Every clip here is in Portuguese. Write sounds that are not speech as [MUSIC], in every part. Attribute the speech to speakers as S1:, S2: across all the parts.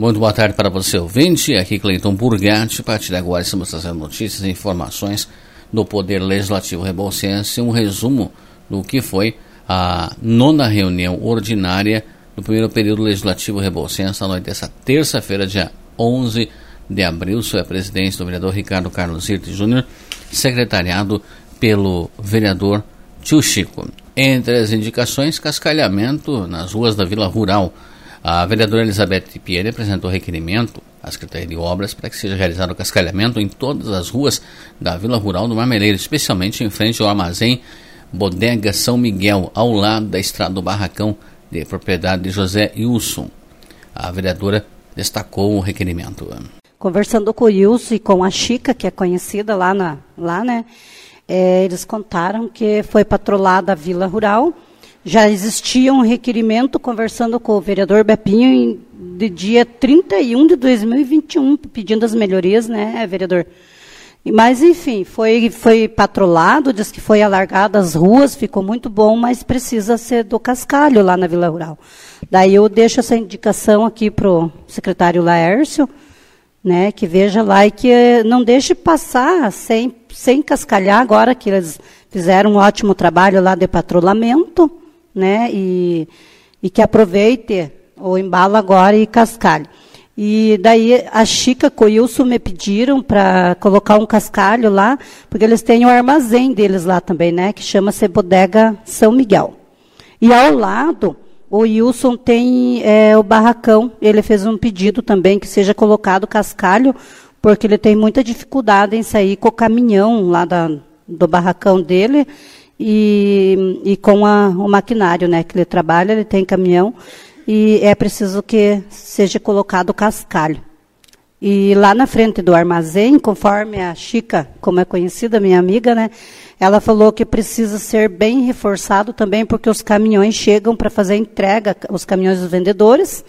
S1: Muito boa tarde para você, ouvinte. Aqui Cleiton Burgatti. A partir de agora estamos trazendo notícias e informações do Poder Legislativo Rebolsense, um resumo do que foi a nona reunião ordinária do primeiro período legislativo Rebolsense, na noite dessa terça-feira, dia 11 de abril, sob a presidência do vereador Ricardo Carlos Irte Júnior, secretariado pelo vereador Tio Chico. Entre as indicações, cascalhamento nas ruas da Vila Rural, a vereadora Elizabeth Pierre apresentou requerimento à Secretaria de Obras para que seja realizado o cascalhamento em todas as ruas da Vila Rural do Marmeleiro, especialmente em frente ao armazém Bodega São Miguel, ao lado da estrada do Barracão, de propriedade de José Wilson. A vereadora destacou o requerimento.
S2: Conversando com o Wilson e com a Chica, que é conhecida lá, na, lá né, é, eles contaram que foi patrolada a Vila Rural já existia um requerimento conversando com o vereador Bepinho de dia 31 de 2021, pedindo as melhorias, né, vereador? Mas, enfim, foi, foi patrolado, diz que foi alargado as ruas, ficou muito bom, mas precisa ser do cascalho lá na Vila Rural. Daí eu deixo essa indicação aqui para o secretário Laércio, né, que veja lá e que não deixe passar sem, sem cascalhar agora que eles fizeram um ótimo trabalho lá de patrulhamento, né? E, e que aproveite o embalo agora e cascalho. E daí a Chica e o Wilson me pediram para colocar um cascalho lá, porque eles têm o um armazém deles lá também, né? Que chama-se Bodega São Miguel. E ao lado, o Wilson tem é, o barracão. Ele fez um pedido também que seja colocado cascalho, porque ele tem muita dificuldade em sair com o caminhão lá da, do barracão dele e, e com a, o maquinário né, que ele trabalha, ele tem caminhão, e é preciso que seja colocado cascalho. E lá na frente do armazém, conforme a Chica, como é conhecida, minha amiga, né, ela falou que precisa ser bem reforçado também, porque os caminhões chegam para fazer entrega, os caminhões dos vendedores,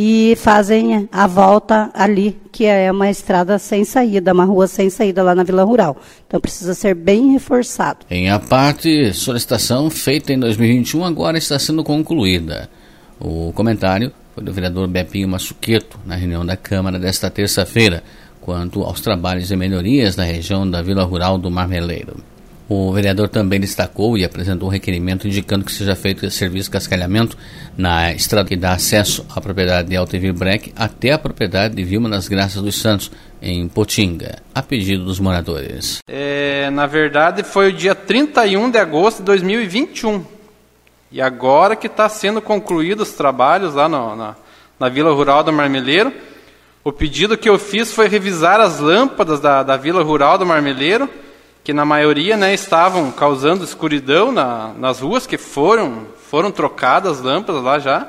S2: e fazem a volta ali, que é uma estrada sem saída, uma rua sem saída lá na Vila Rural. Então precisa ser bem reforçado.
S1: Em a parte, solicitação feita em 2021 agora está sendo concluída. O comentário foi do vereador Bepinho Massuqueto na reunião da Câmara desta terça-feira, quanto aos trabalhos de melhorias na região da Vila Rural do Marmeleiro. O vereador também destacou e apresentou um requerimento indicando que seja feito serviço de cascalhamento na estrada que dá acesso à propriedade de Altevir Breck até a propriedade de Vilma das Graças dos Santos, em Potinga, a pedido dos moradores.
S3: É, na verdade, foi o dia 31 de agosto de 2021. E agora que está sendo concluídos os trabalhos lá no, na, na Vila Rural do Marmeleiro. O pedido que eu fiz foi revisar as lâmpadas da, da Vila Rural do Marmeleiro que na maioria né, estavam causando escuridão na, nas ruas, que foram, foram trocadas as lâmpadas lá já.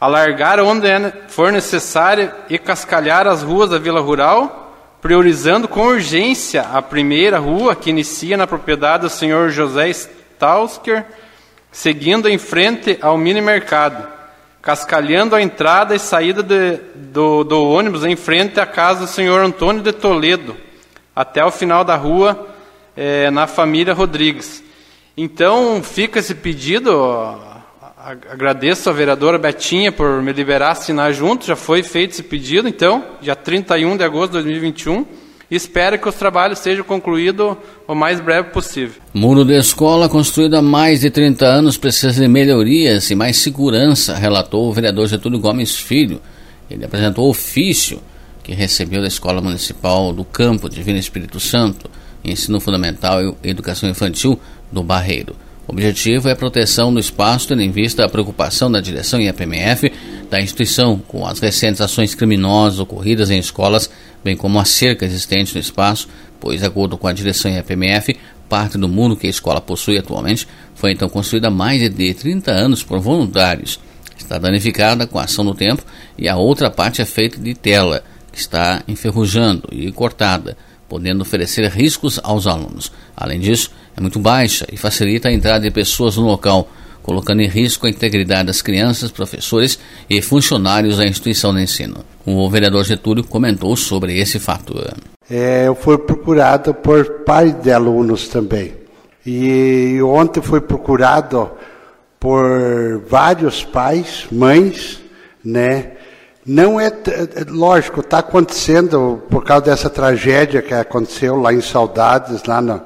S3: Alargar onde é for necessário e cascalhar as ruas da Vila Rural, priorizando com urgência a primeira rua, que inicia na propriedade do senhor José Stausker, seguindo em frente ao mini mercado, cascalhando a entrada e saída de, do, do ônibus em frente à casa do senhor Antônio de Toledo, até o final da rua é, na família Rodrigues. Então fica esse pedido. Agradeço a vereadora Betinha por me liberar assinar junto. Já foi feito esse pedido, então, dia 31 de agosto de 2021. E espero que os trabalhos sejam concluídos o mais breve possível.
S1: Muro de escola construído há mais de 30 anos precisa de melhorias e mais segurança, relatou o vereador Getúlio Gomes Filho. Ele apresentou ofício que recebeu da Escola Municipal do Campo Divino Espírito Santo Ensino Fundamental e Educação Infantil do Barreiro. O objetivo é a proteção do espaço, tendo em vista a preocupação da direção e a PMF da instituição com as recentes ações criminosas ocorridas em escolas, bem como a cerca existente no espaço, pois, de acordo com a direção e a PMF, parte do muro que a escola possui atualmente foi então construída há mais de 30 anos por voluntários. Está danificada com a ação do tempo e a outra parte é feita de tela, que está enferrujando e cortada podendo oferecer riscos aos alunos. Além disso, é muito baixa e facilita a entrada de pessoas no local, colocando em risco a integridade das crianças, professores e funcionários da instituição de ensino. O vereador Getúlio comentou sobre esse fato.
S4: É, eu fui procurado por pais de alunos também. E ontem fui procurado por vários pais, mães, né? Não é, é lógico, está acontecendo por causa dessa tragédia que aconteceu lá em Saudades, lá na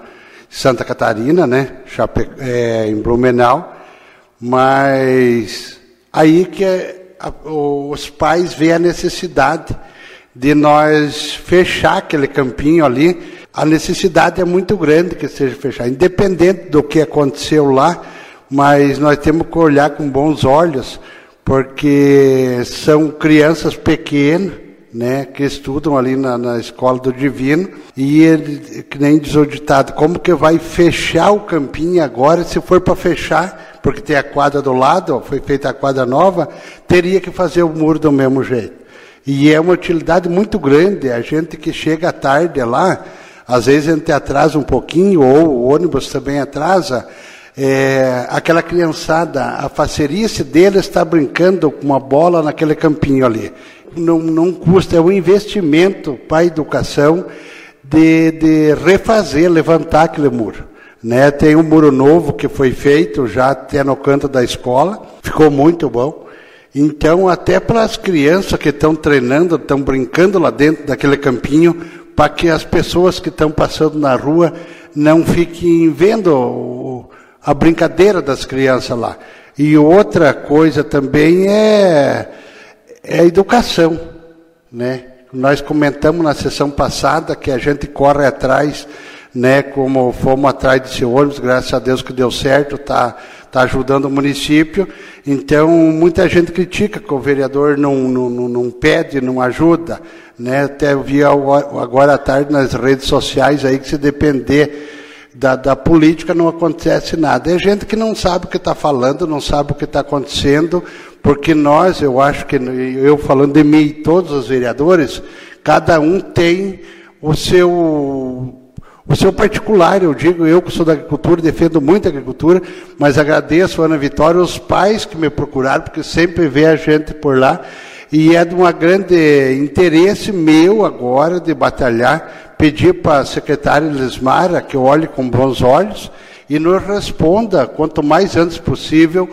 S4: Santa Catarina, né? Chape, é, em Blumenau, mas aí que é, a, os pais veem a necessidade de nós fechar aquele campinho ali. A necessidade é muito grande que seja fechado, independente do que aconteceu lá, mas nós temos que olhar com bons olhos porque são crianças pequenas, né, que estudam ali na, na escola do Divino, e ele, que nem diz o ditado, como que vai fechar o campinho agora, se for para fechar, porque tem a quadra do lado, foi feita a quadra nova, teria que fazer o muro do mesmo jeito. E é uma utilidade muito grande, a gente que chega tarde lá, às vezes a gente atrasa um pouquinho, ou o ônibus também atrasa, é, aquela criançada, a facerice dele está brincando com uma bola naquele campinho ali. Não, não custa, é um investimento para a educação de, de refazer, levantar aquele muro. Né? Tem um muro novo que foi feito já até no canto da escola, ficou muito bom. Então, até para as crianças que estão treinando, estão brincando lá dentro daquele campinho, para que as pessoas que estão passando na rua não fiquem vendo a brincadeira das crianças lá. E outra coisa também é, é a educação, né? Nós comentamos na sessão passada que a gente corre atrás, né? Como fomos atrás desse ônibus, graças a Deus que deu certo, tá, tá ajudando o município. Então muita gente critica que o vereador não, não, não, não pede, não ajuda, né? Até eu vi agora à tarde nas redes sociais aí que se depender da, da, política não acontece nada. É gente que não sabe o que está falando, não sabe o que está acontecendo, porque nós, eu acho que, eu falando de mim e todos os vereadores, cada um tem o seu o seu particular, eu digo, eu que sou da agricultura, defendo muito a agricultura, mas agradeço Ana Vitória, os pais que me procuraram, porque sempre vê a gente por lá, e é de um grande interesse meu agora de batalhar pedir para a secretária Lismara que olhe com bons olhos e nos responda, quanto mais antes possível,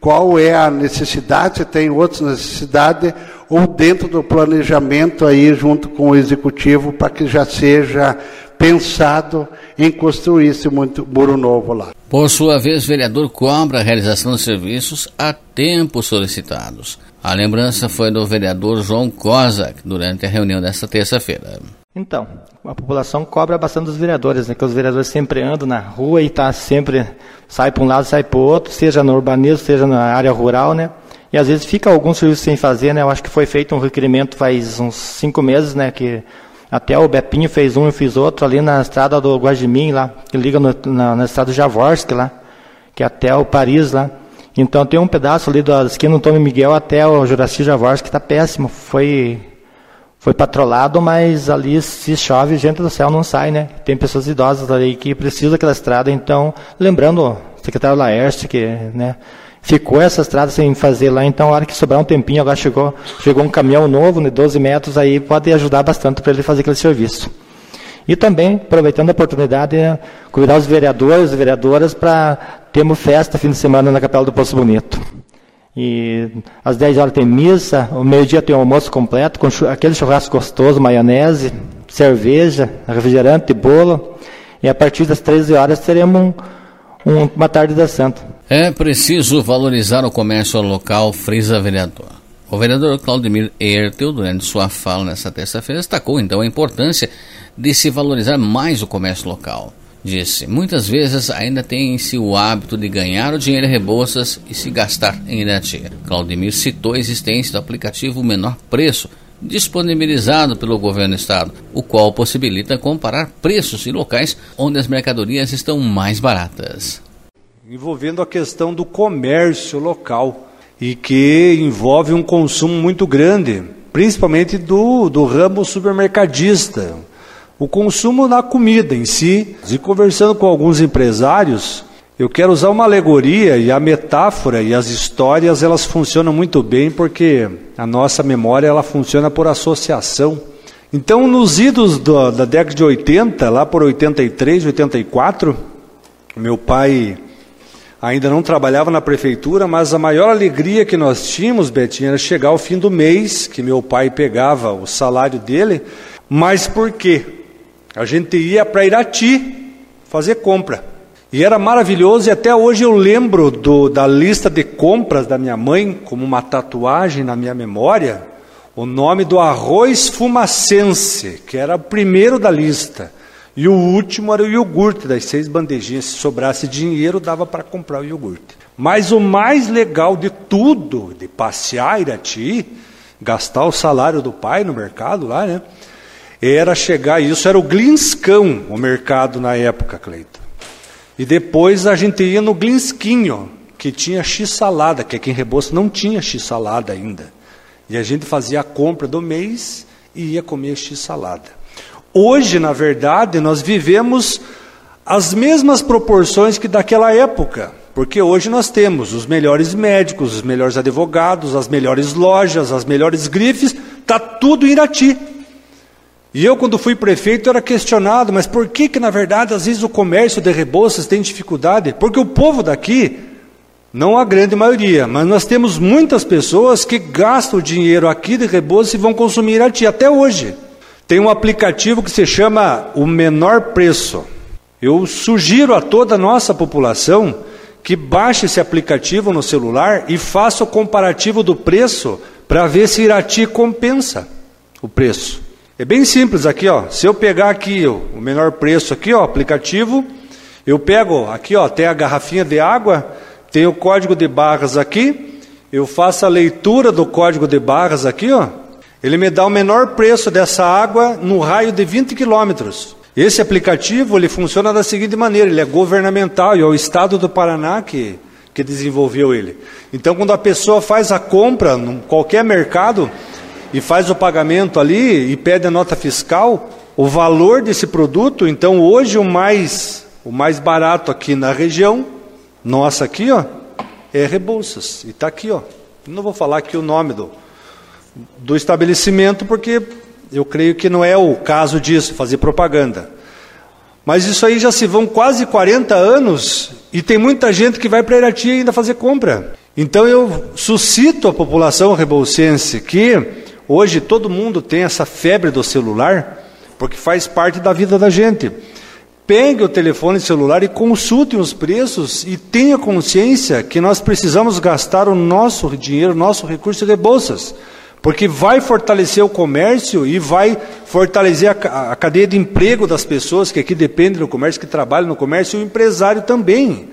S4: qual é a necessidade, se tem outras necessidades, ou dentro do planejamento aí junto com o executivo, para que já seja pensado em construir esse muro novo lá.
S1: Por sua vez, o vereador cobra a realização dos serviços a tempo solicitados. A lembrança foi do vereador João Cosa durante a reunião desta terça-feira.
S5: Então, a população cobra bastante dos vereadores, né? Que os vereadores sempre andam na rua e tá sempre sai para um lado, sai para o outro, seja no urbanismo, seja na área rural, né? E às vezes fica alguns serviços sem fazer, né? Eu acho que foi feito um requerimento faz uns cinco meses, né? Que até o Bepinho fez um, e fiz outro ali na estrada do Guajimim lá, que liga no, na, na estrada do Javorsk lá, que é até o Paris lá. Então tem um pedaço ali da esquina do Tome Miguel até o Juraci Javorsk que está péssimo. Foi foi patrolado, mas ali se chove, gente do céu não sai, né? Tem pessoas idosas ali que precisam daquela estrada, então, lembrando o secretário Laércio, que, né, ficou essa estrada sem fazer lá, então, a hora que sobrar um tempinho, agora chegou, chegou um caminhão novo, né, 12 metros, aí pode ajudar bastante para ele fazer aquele serviço. E também, aproveitando a oportunidade, né, convidar os vereadores e vereadoras para termos festa fim de semana na Capela do Poço Bonito. E às 10 horas tem missa, ao meio-dia tem o almoço completo, com aquele churrasco gostoso, maionese, cerveja, refrigerante, bolo. E a partir das 13 horas teremos um, um, uma tarde da Santa.
S1: É preciso valorizar o comércio local, frisa vereador. O vereador Claudemir Ertel, durante sua fala nesta terça-feira, destacou então a importância de se valorizar mais o comércio local disse: Muitas vezes ainda tem-se o hábito de ganhar o dinheiro em Rebouças e se gastar em Irati. Claudemir citou a existência do aplicativo Menor Preço, disponibilizado pelo governo do estado, o qual possibilita comparar preços em locais onde as mercadorias estão mais baratas.
S6: Envolvendo a questão do comércio local e que envolve um consumo muito grande, principalmente do, do ramo supermercadista o consumo na comida em si. E conversando com alguns empresários, eu quero usar uma alegoria e a metáfora e as histórias elas funcionam muito bem porque a nossa memória ela funciona por associação. Então, nos idos do, da década de 80, lá por 83, 84, meu pai ainda não trabalhava na prefeitura, mas a maior alegria que nós tínhamos, Betinho, era chegar ao fim do mês, que meu pai pegava o salário dele, mas por quê? A gente ia para Irati fazer compra. E era maravilhoso, e até hoje eu lembro do, da lista de compras da minha mãe, como uma tatuagem na minha memória, o nome do arroz fumacense, que era o primeiro da lista. E o último era o iogurte, das seis bandejinhas. Se sobrasse dinheiro, dava para comprar o iogurte. Mas o mais legal de tudo, de passear Irati, gastar o salário do pai no mercado lá, né? Era chegar, isso era o Glinscão, o mercado na época, Cleiton. E depois a gente ia no Glinsquinho, que tinha x-salada, que aqui em Rebouças não tinha x-salada ainda. E a gente fazia a compra do mês e ia comer x-salada. Hoje, na verdade, nós vivemos as mesmas proporções que daquela época, porque hoje nós temos os melhores médicos, os melhores advogados, as melhores lojas, as melhores grifes, está tudo em Irati. E eu, quando fui prefeito, era questionado, mas por que, que na verdade, às vezes o comércio de Rebouças tem dificuldade? Porque o povo daqui, não a grande maioria, mas nós temos muitas pessoas que gastam dinheiro aqui de Rebouças e vão consumir Irati, até hoje. Tem um aplicativo que se chama o menor preço. Eu sugiro a toda a nossa população que baixe esse aplicativo no celular e faça o comparativo do preço para ver se Irati compensa o preço. É bem simples aqui, ó. Se eu pegar aqui ó, o menor preço aqui, ó, aplicativo, eu pego aqui, ó, tem a garrafinha de água, tem o código de barras aqui, eu faço a leitura do código de barras aqui, ó, ele me dá o menor preço dessa água no raio de 20 quilômetros. Esse aplicativo ele funciona da seguinte maneira: ele é governamental e é o Estado do Paraná que, que desenvolveu ele. Então, quando a pessoa faz a compra em qualquer mercado e faz o pagamento ali e pede a nota fiscal, o valor desse produto, então hoje o mais o mais barato aqui na região nossa aqui, ó, é Rebouças e está aqui, ó. Não vou falar aqui o nome do do estabelecimento, porque eu creio que não é o caso disso, fazer propaganda. Mas isso aí já se vão quase 40 anos e tem muita gente que vai para Irati ainda fazer compra. Então eu suscito a população rebolsense que hoje todo mundo tem essa febre do celular, porque faz parte da vida da gente. Pegue o telefone celular e consulte os preços e tenha consciência que nós precisamos gastar o nosso dinheiro, nosso recurso de bolsas porque vai fortalecer o comércio e vai fortalecer a, a, cadeia de emprego das pessoas que aqui dependem do comércio, que trabalham no comércio, e o empresário também.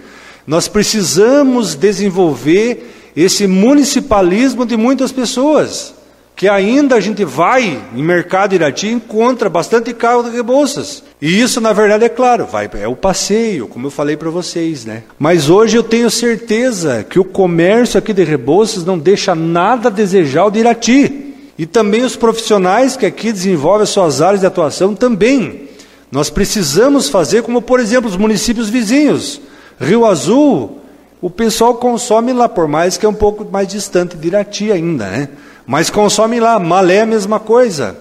S6: Nós precisamos desenvolver esse municipalismo de muitas pessoas, que ainda a gente vai em mercado Irati encontra bastante carro de Rebouças. E isso, na verdade, é claro, vai, é o passeio, como eu falei para vocês, né? Mas hoje eu tenho certeza que o comércio aqui de Rebouças não deixa nada a desejar o de Irati. E também os profissionais que aqui desenvolvem as suas áreas de atuação também. Nós precisamos fazer como, por exemplo, os municípios vizinhos. Rio Azul, o pessoal consome lá, por mais que é um pouco mais distante de Irati ainda, né? Mas consome lá. Malé é a mesma coisa.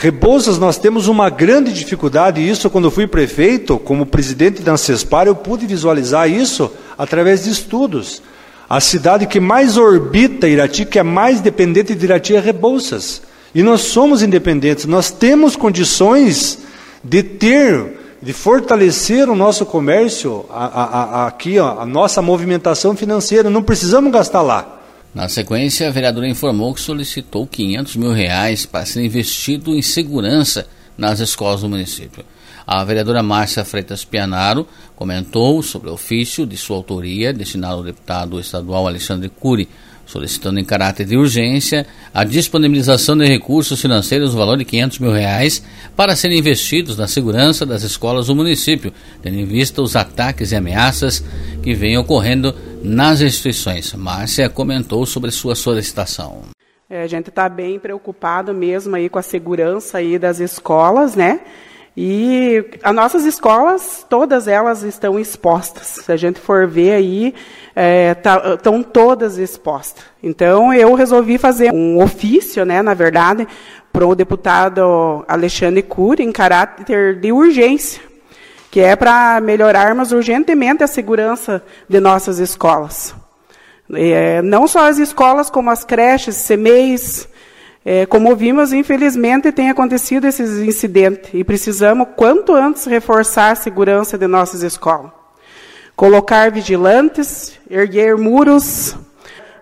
S6: Rebouças, nós temos uma grande dificuldade, e isso quando fui prefeito, como presidente da Ancespar, eu pude visualizar isso através de estudos. A cidade que mais orbita Irati, que é mais dependente de Irati, é Rebouças. E nós somos independentes, nós temos condições de ter, de fortalecer o nosso comércio, a, a, a, aqui, ó, a nossa movimentação financeira, não precisamos gastar lá.
S1: Na sequência, a vereadora informou que solicitou 500 mil reais para ser investido em segurança nas escolas do município. A vereadora Márcia Freitas Pianaro comentou sobre o ofício de sua autoria destinado ao deputado estadual Alexandre Cury solicitando em caráter de urgência a disponibilização de recursos financeiros no valor de 500 mil reais para serem investidos na segurança das escolas do município, tendo em vista os ataques e ameaças que vêm ocorrendo nas instituições. Márcia comentou sobre sua solicitação.
S7: É, a gente está bem preocupado mesmo aí com a segurança aí das escolas, né? E as nossas escolas, todas elas estão expostas. Se a gente for ver aí, é, tá, estão todas expostas. Então, eu resolvi fazer um ofício, né, na verdade, para o deputado Alexandre Cury, em caráter de urgência, que é para melhorarmos urgentemente a segurança de nossas escolas. É, não só as escolas, como as creches, CMEIs, é, como vimos, infelizmente tem acontecido esses incidentes e precisamos, quanto antes, reforçar a segurança de nossas escolas. Colocar vigilantes, erguer muros,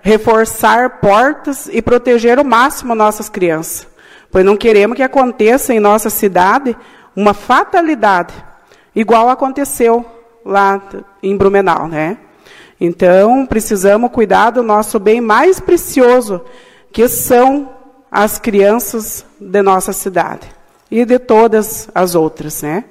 S7: reforçar portas e proteger ao máximo nossas crianças. Pois não queremos que aconteça em nossa cidade uma fatalidade, igual aconteceu lá em Brumenau, né? Então, precisamos cuidar do nosso bem mais precioso, que são as crianças de nossa cidade e de todas as outras, né?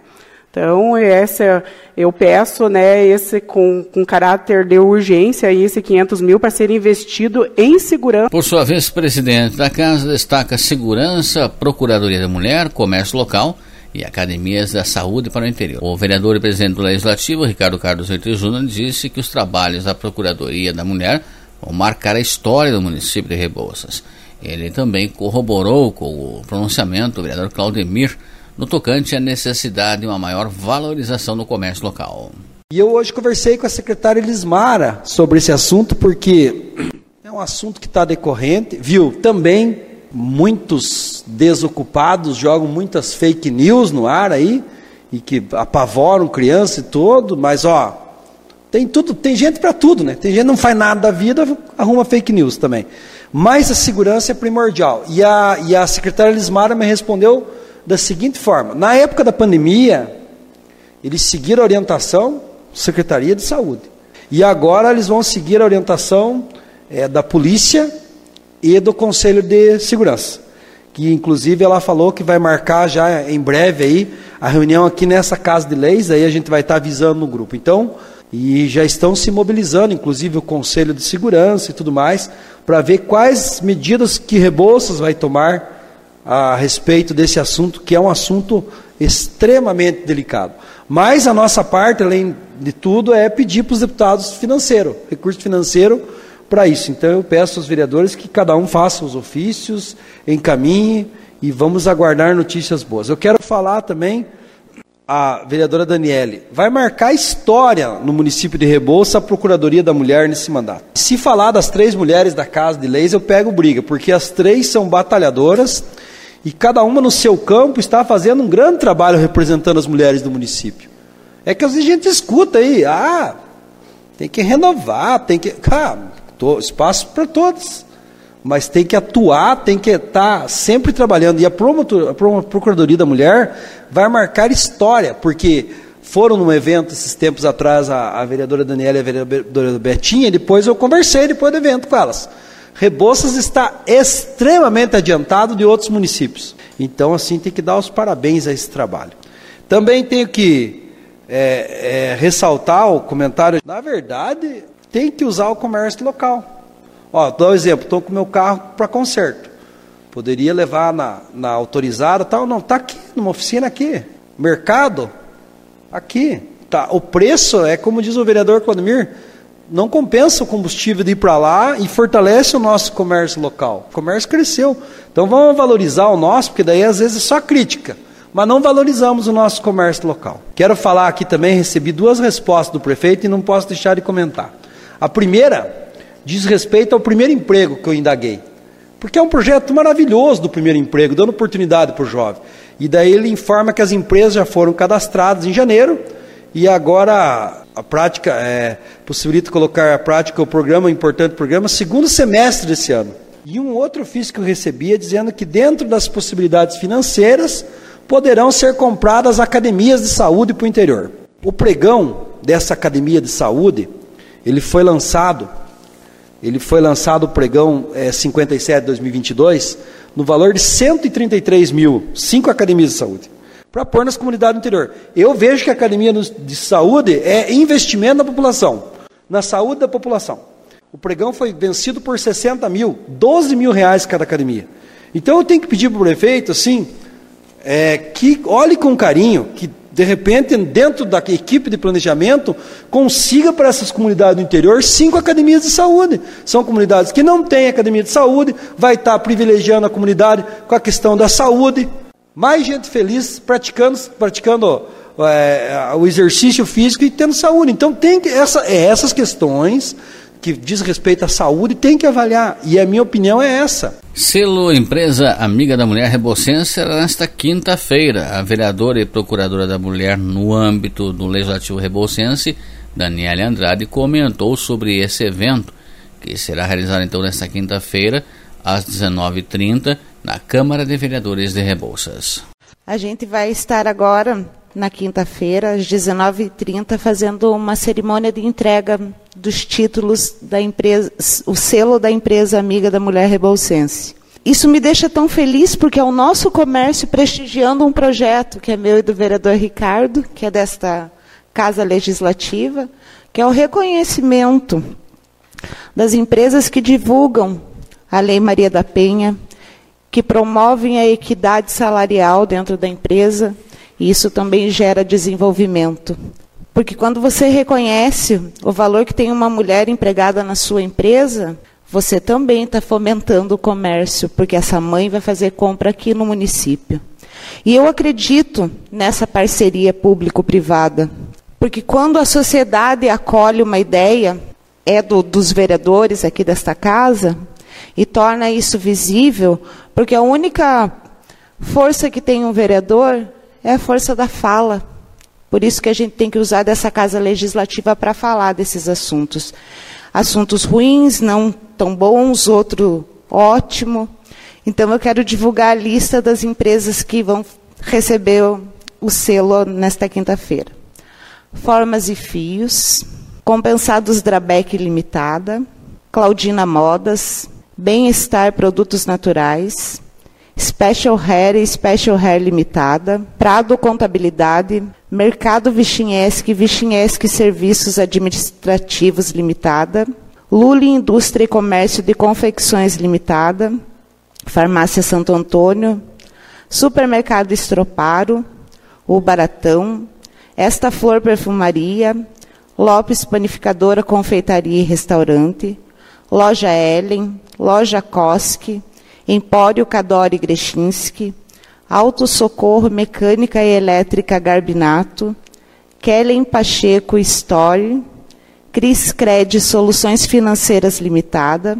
S7: Então, essa, eu peço, né, esse com, com caráter de urgência, esse 500 mil para ser investido em segurança.
S1: Por sua vez, presidente da Casa destaca segurança, Procuradoria da Mulher, comércio local e academias da saúde para o interior. O vereador e presidente do Legislativo, Ricardo Carlos Reiter Júnior, disse que os trabalhos da Procuradoria da Mulher vão marcar a história do município de Rebouças. Ele também corroborou com o pronunciamento do vereador Claudemir no tocante à necessidade de uma maior valorização do comércio local.
S8: E eu hoje conversei com a secretária Elismara sobre esse assunto, porque [CLEARS THROAT] é um assunto que está decorrente, viu? Também muitos desocupados jogam muitas fake news no ar aí, e que apavoram criança e todo, mas ó, tem tudo, tem gente para tudo, né? Tem gente que não faz nada da vida, arruma fake news também. Mas a segurança é primordial. E a, e a secretária Elismara me respondeu da seguinte forma: na época da pandemia, eles seguiram a orientação Secretaria de Saúde. E agora eles vão seguir a orientação é, da polícia e do Conselho de Segurança. Que inclusive ela falou que vai marcar já em breve aí a reunião aqui nessa casa de leis, aí a gente vai estar avisando no grupo. Então, e já estão se mobilizando, inclusive o Conselho de Segurança e tudo mais, para ver quais medidas que Rebouças vai tomar a respeito desse assunto, que é um assunto extremamente delicado. Mas a nossa parte, além de tudo, é pedir para os deputados financeiro, recurso financeiro para isso. Então eu peço aos vereadores que cada um faça os ofícios, encaminhe e vamos aguardar notícias boas. Eu quero falar também a vereadora Daniele, vai marcar história no município de Rebouça a Procuradoria da Mulher nesse mandato. Se falar das três mulheres da Casa de Leis, eu pego briga, porque as três são batalhadoras e cada uma no seu campo está fazendo um grande trabalho representando as mulheres do município. É que a gente escuta aí, ah, tem que renovar, tem que. Cara, tô, espaço para todos. Mas tem que atuar, tem que estar tá sempre trabalhando. E a, promotor, a Procuradoria da Mulher vai marcar história, porque foram num evento esses tempos atrás a, a vereadora Daniela e a vereadora Betinha, e depois eu conversei depois do evento com elas. Rebouças está extremamente adiantado de outros municípios. Então, assim, tem que dar os parabéns a esse trabalho. Também tenho que é, é, ressaltar o comentário. Na verdade, tem que usar o comércio local. Ó, dou um exemplo, estou com meu carro para conserto. Poderia levar na, na autorizada, tal, não, está aqui, numa oficina aqui. Mercado, aqui. Tá. O preço é como diz o vereador Claudemir, não compensa o combustível de ir para lá e fortalece o nosso comércio local. O comércio cresceu. Então vamos valorizar o nosso, porque daí às vezes é só crítica. Mas não valorizamos o nosso comércio local. Quero falar aqui também, recebi duas respostas do prefeito e não posso deixar de comentar. A primeira diz respeito ao primeiro emprego que eu indaguei. Porque é um projeto maravilhoso do primeiro emprego, dando oportunidade para o jovem. E daí ele informa que as empresas já foram cadastradas em janeiro e agora a prática é, possibilita colocar a prática o programa, o importante programa, segundo semestre desse ano. E um outro ofício que eu recebia dizendo que dentro das possibilidades financeiras poderão ser compradas academias de saúde para o interior. O pregão dessa academia de saúde, ele foi lançado, ele foi lançado o pregão é, 57 2022 no valor de 133 mil, cinco academias de saúde para pôr nas comunidades do interior. Eu vejo que a academia de saúde é investimento na população, na saúde da população. O pregão foi vencido por 60 mil, 12 mil reais cada academia. Então eu tenho que pedir para o prefeito, assim, é, que olhe com carinho, que de repente, dentro da equipe de planejamento, consiga para essas comunidades do interior cinco academias de saúde. São comunidades que não têm academia de saúde, vai estar privilegiando a comunidade com a questão da saúde, mais gente feliz praticando, praticando é, o exercício físico e tendo saúde. Então tem essa, é essas questões que diz respeito à saúde tem que avaliar. E a minha opinião é essa.
S1: Selo Empresa Amiga da Mulher Rebocense será nesta quinta-feira. A vereadora e procuradora da mulher no âmbito do Legislativo Rebocense, Daniela Andrade, comentou sobre esse evento, que será realizado então nesta quinta-feira, às 19h30, na Câmara de Vereadores de Rebouças.
S9: A gente vai estar agora na quinta-feira, às 19h30, fazendo uma cerimônia de entrega dos títulos da empresa, o selo da empresa amiga da mulher rebolsense. Isso me deixa tão feliz porque é o nosso comércio prestigiando um projeto que é meu e do vereador Ricardo, que é desta Casa Legislativa, que é o reconhecimento das empresas que divulgam a Lei Maria da Penha, que promovem a equidade salarial dentro da empresa, e isso também gera desenvolvimento. Porque quando você reconhece o valor que tem uma mulher empregada na sua empresa, você também está fomentando o comércio, porque essa mãe vai fazer compra aqui no município. E eu acredito nessa parceria público-privada, porque quando a sociedade acolhe uma ideia, é do, dos vereadores aqui desta casa, e torna isso visível, porque a única força que tem um vereador é a força da fala. Por isso que a gente tem que usar dessa casa legislativa para falar desses assuntos. Assuntos ruins, não tão bons, outro ótimo. Então eu quero divulgar a lista das empresas que vão receber o selo nesta quinta-feira. Formas e Fios, Compensados Drabec Limitada, Claudina Modas, Bem-Estar Produtos Naturais, Special Hair e Special Hair Limitada, Prado Contabilidade, Mercado Vichinhesque Vichinhesque Serviços Administrativos Limitada, Luli Indústria e Comércio de Confecções Limitada, Farmácia Santo Antônio, Supermercado Estroparo, O Baratão, Esta Flor Perfumaria, Lopes Panificadora Confeitaria e Restaurante, Loja Ellen, Loja Koski, Empório Cadore Grechinski, Auto Socorro Mecânica e Elétrica Garbinato, Kellen Pacheco Story, Cris Cred Soluções Financeiras Limitada,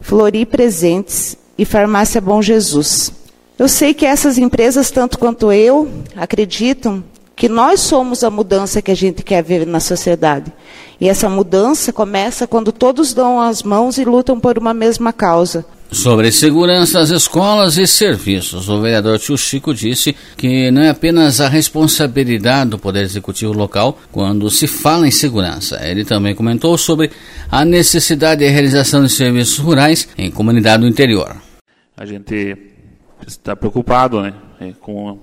S9: Flori Presentes e Farmácia Bom Jesus. Eu sei que essas empresas, tanto quanto eu, acreditam que nós somos a mudança que a gente quer ver na sociedade. E essa mudança começa quando todos dão as mãos e lutam por uma mesma causa.
S1: Sobre segurança das escolas e serviços, o vereador Tio Chico disse que não é apenas a responsabilidade do Poder Executivo local quando se fala em segurança. Ele também comentou sobre a necessidade de realização de serviços rurais em comunidade do interior.
S10: A gente está preocupado né, é, com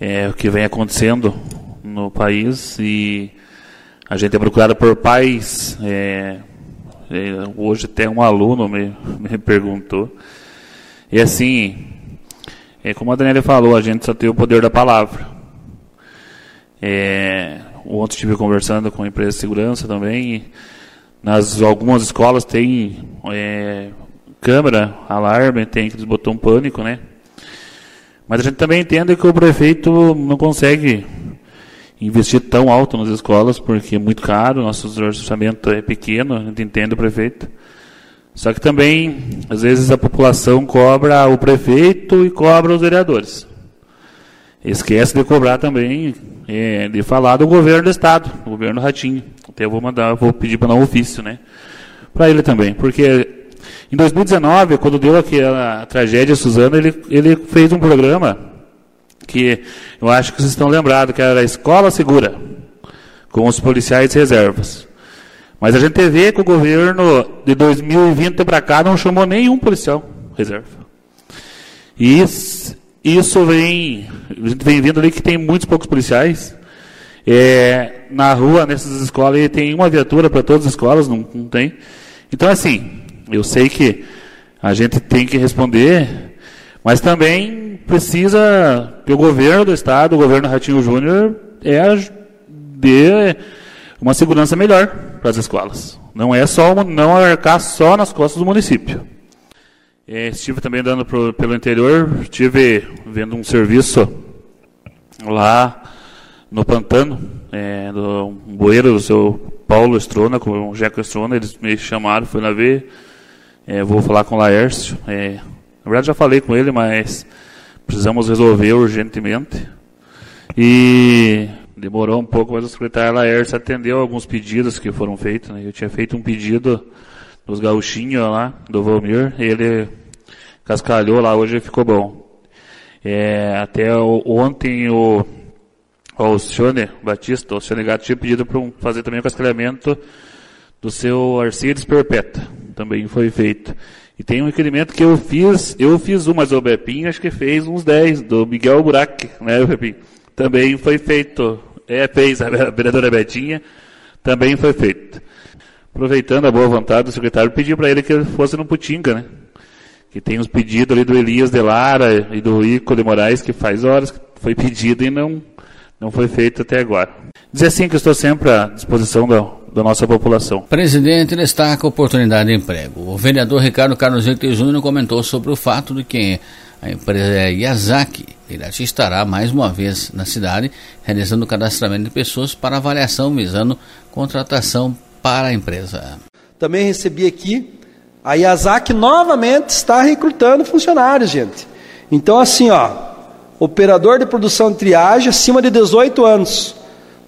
S10: é, o que vem acontecendo no país e a gente é procurado por pais. É, hoje até um aluno me, me perguntou. E assim, é como a Daniela falou, a gente só tem o poder da palavra. É, ontem estive conversando com a empresa de segurança também. nas algumas escolas tem é, câmera, alarme, tem aqueles botão pânico, né? Mas a gente também entende que o prefeito não consegue investir tão alto nas escolas, porque é muito caro, nosso orçamento é pequeno, a gente entende o prefeito. Só que também, às vezes, a população cobra o prefeito e cobra os vereadores. Esquece de cobrar também, é, de falar do governo do Estado, do governo Ratinho. Até eu vou mandar, vou pedir para dar um ofício, né? Para ele também, porque em 2019, quando deu aquela tragédia Suzano, ele, ele fez um programa que eu acho que vocês estão lembrados, que era a Escola Segura, com os policiais reservas. Mas a gente vê que o governo de 2020 para cá não chamou nenhum policial reserva. E isso, isso vem, a gente vem vendo ali que tem muitos poucos policiais. É, na rua, nessas escolas, tem uma viatura para todas as escolas, não, não tem. Então, assim, eu sei que a gente tem que responder, mas também precisa que o governo do estado, o governo Ratinho Júnior, é dê uma segurança melhor para as escolas. Não é só não arcar só nas costas do município. É, estive também andando pro, pelo interior, estive vendo um serviço lá no Pantano, é, do um bueiro do seu Paulo Estrona, com o Jeco Estrona, eles me chamaram, fui lá ver, é, vou falar com o Laércio, é, na verdade já falei com ele, mas precisamos resolver urgentemente, e demorou um pouco, mas o secretário Laércio atendeu alguns pedidos que foram feitos, né? eu tinha feito um pedido dos gauchinhos lá, do Valmir, ele cascalhou lá, hoje ficou bom. É, até o, ontem o o Alcione Batista, o Alcione Gato tinha pedido para um, fazer também o cascalhamento do seu Arcides Perpétua. Também foi feito. E tem um requerimento que eu fiz, eu fiz um, mas o Bepinho acho que fez uns 10, do Miguel Burac, né, Bepinho? Também foi feito, é, fez a vereadora Betinha, também foi feito. Aproveitando a boa vontade do secretário, pedi para ele que ele fosse no Putinga, né? Que tem os pedidos ali do Elias de Lara e do Ico de Moraes, que faz horas que foi pedido e não não foi feito até agora. Dizer assim que estou sempre à disposição da, da nossa população.
S1: Presidente destaca a oportunidade de emprego. O vereador Ricardo Carlos Leite Júnior comentou sobre o fato de que a empresa Yazaki Irati estará mais uma vez na cidade realizando o cadastramento de pessoas para avaliação visando contratação para a empresa.
S8: Também recebi aqui a Yazaki novamente está recrutando funcionários, gente. Então assim, ó, operador de produção de triagem acima de 18 anos,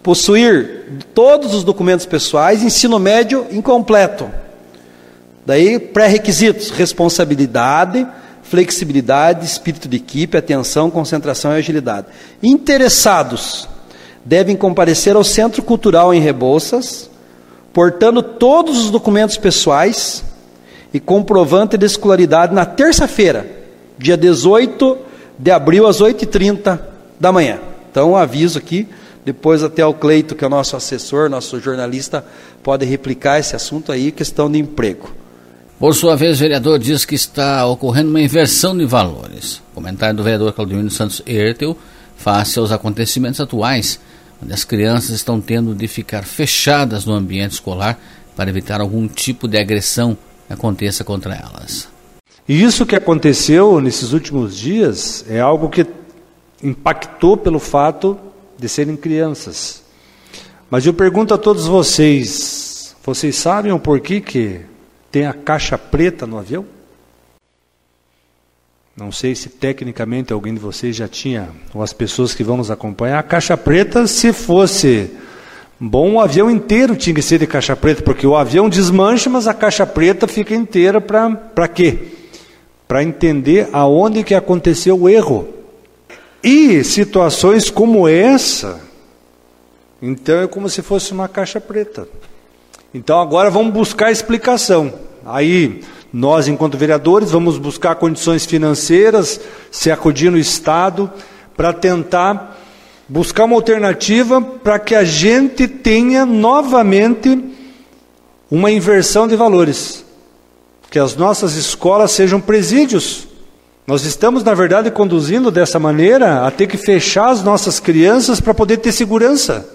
S8: possuir todos os documentos pessoais, ensino médio incompleto. Daí, pré-requisitos: responsabilidade, flexibilidade, espírito de equipe, atenção, concentração e agilidade. Interessados devem comparecer ao Centro Cultural em Rebouças, portando todos os documentos pessoais e comprovante de escolaridade na terça-feira, dia 18 de abril às 8h30 da manhã. Então, aviso aqui, depois até o Cleito, que é o nosso assessor, nosso jornalista, pode replicar esse assunto aí, questão de emprego.
S1: Por sua vez, o vereador diz que está ocorrendo uma inversão de valores. Comentário do vereador Claudemiro Santos Ertel face aos acontecimentos atuais, onde as crianças estão tendo de ficar fechadas no ambiente escolar para evitar algum tipo de agressão que aconteça contra elas.
S6: E isso que aconteceu nesses últimos dias é algo que impactou pelo fato de serem crianças. Mas eu pergunto a todos vocês: vocês sabem o porquê que tem a caixa preta no avião? Não sei se tecnicamente alguém de vocês já tinha, ou as pessoas que vão nos acompanhar. A caixa preta, se fosse bom, o avião inteiro tinha que ser de caixa preta, porque o avião desmancha, mas a caixa preta fica inteira para quê? para entender aonde que aconteceu o erro. E situações como essa, então é como se fosse uma caixa preta. Então agora vamos buscar explicação. Aí nós, enquanto vereadores, vamos buscar condições financeiras, se acudir no Estado, para tentar buscar uma alternativa para que a gente tenha novamente uma inversão de valores que as nossas escolas sejam presídios. Nós estamos, na verdade, conduzindo dessa maneira a ter que fechar as nossas crianças para poder ter segurança.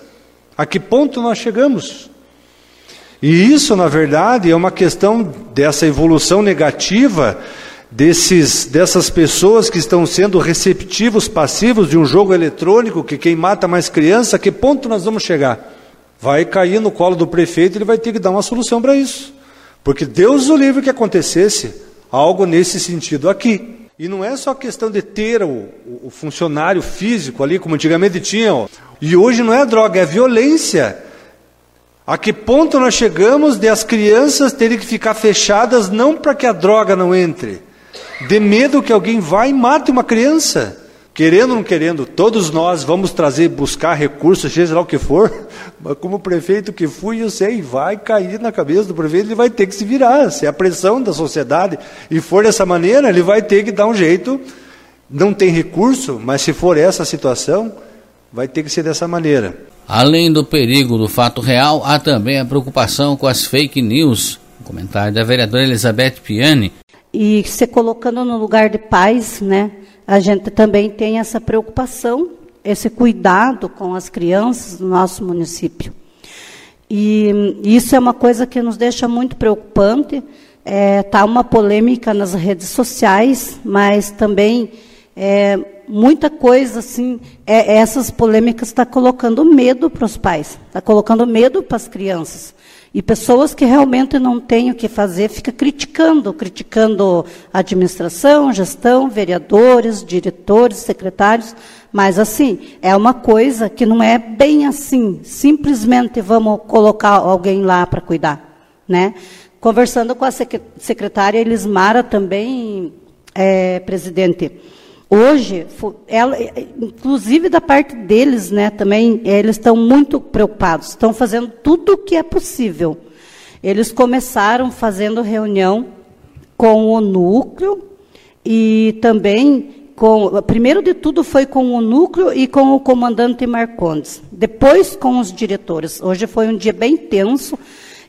S6: A que ponto nós chegamos? E isso, na verdade, é uma questão dessa evolução negativa desses, dessas pessoas que estão sendo receptivos, passivos de um jogo eletrônico, que quem mata mais criança, a que ponto nós vamos chegar? Vai cair no colo do prefeito, ele vai ter que dar uma solução para isso. Porque Deus o livre que acontecesse algo nesse sentido aqui. E não é só questão de ter o, o funcionário físico ali, como antigamente tinham. E hoje não é droga, é violência. A que ponto nós chegamos de as crianças terem que ficar fechadas não para que a droga não entre, de medo que alguém vá e mate uma criança. Querendo ou não querendo, todos nós vamos trazer, buscar recursos, seja lá o que for, mas como prefeito que fui, eu sei, vai cair na cabeça do prefeito, ele vai ter que se virar. Se é a pressão da sociedade e for dessa maneira, ele vai ter que dar um jeito. Não tem recurso, mas se for essa situação, vai ter que ser dessa maneira.
S1: Além do perigo do fato real, há também a preocupação com as fake news. O comentário da vereadora Elizabeth Piani.
S2: E se colocando no lugar de pais, né? A gente também tem essa preocupação, esse cuidado com as crianças do nosso município. E isso é uma coisa que nos deixa muito preocupante. Está é, tá uma polêmica nas redes sociais, mas também é, muita coisa assim, é, essas polêmicas está colocando medo para os pais, está colocando medo para as crianças. E pessoas que realmente não têm o que fazer, fica criticando, criticando administração, gestão, vereadores, diretores, secretários, mas assim, é uma coisa que não é bem assim, simplesmente vamos colocar alguém lá para cuidar, né? Conversando com a secretária Elismara também, é, presidente, Hoje, ela, inclusive da parte deles, né, também, eles estão muito preocupados, estão fazendo tudo o que é possível. Eles começaram fazendo reunião com o núcleo e também com, primeiro de tudo foi com o núcleo e com o comandante Marcondes, depois com os diretores. Hoje foi um dia bem tenso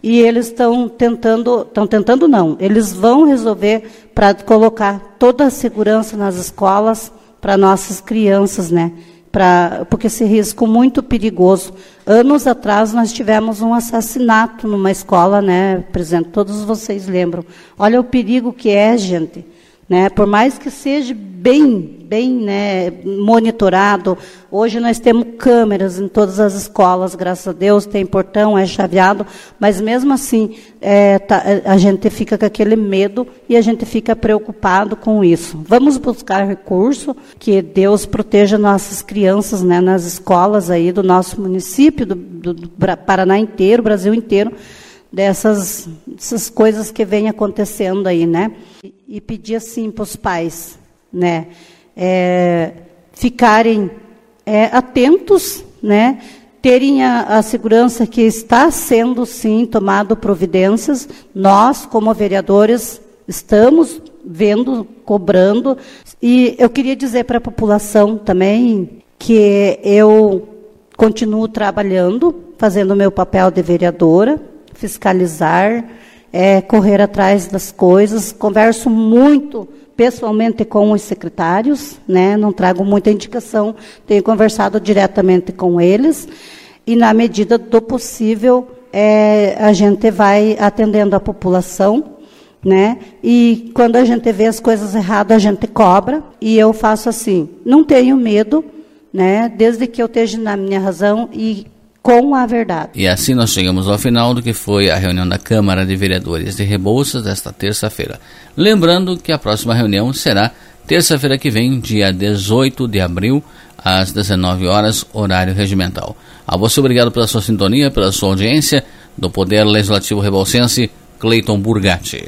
S2: e eles estão tentando, estão tentando não, eles vão resolver para colocar toda a segurança nas escolas para nossas crianças, né? Pra, porque esse risco muito perigoso. Anos atrás nós tivemos um assassinato numa escola, né, presidente? Todos vocês lembram. Olha o perigo que é, gente. Né? Por mais que seja bem, bem né, monitorado, hoje nós temos câmeras em todas as escolas, graças a Deus, tem portão, é chaveado, mas mesmo assim é, tá, a gente fica com aquele medo e a gente fica preocupado com isso. Vamos buscar recurso, que Deus proteja nossas crianças né, nas escolas aí do nosso município, do, do, do Paraná inteiro, Brasil inteiro, dessas, dessas coisas que vêm acontecendo aí, né? E, e pedir assim para os pais, né? É, ficarem é, atentos, né? Terem a, a, segurança que está sendo sim tomado providências. Nós, como vereadores, estamos vendo, cobrando. E eu queria dizer para a população também que eu continuo trabalhando, fazendo o meu papel de vereadora, fiscalizar, é, correr atrás das coisas. Converso muito pessoalmente com os secretários, né? não trago muita indicação, tenho conversado diretamente com eles, e na medida do possível, é, a gente vai atendendo a população, né? E quando a gente vê as coisas erradas, a gente cobra, e eu faço assim, não tenho medo, né? Desde que eu esteja na minha razão e com a verdade.
S1: E assim nós chegamos ao final do que foi a reunião da Câmara de Vereadores de Rebouças desta terça-feira. Lembrando que a próxima reunião será terça-feira que vem, dia 18 de abril, às 19 horas, horário regimental. A você obrigado pela sua sintonia, pela sua audiência, do Poder Legislativo Rebolsense, Cleiton Burgatti.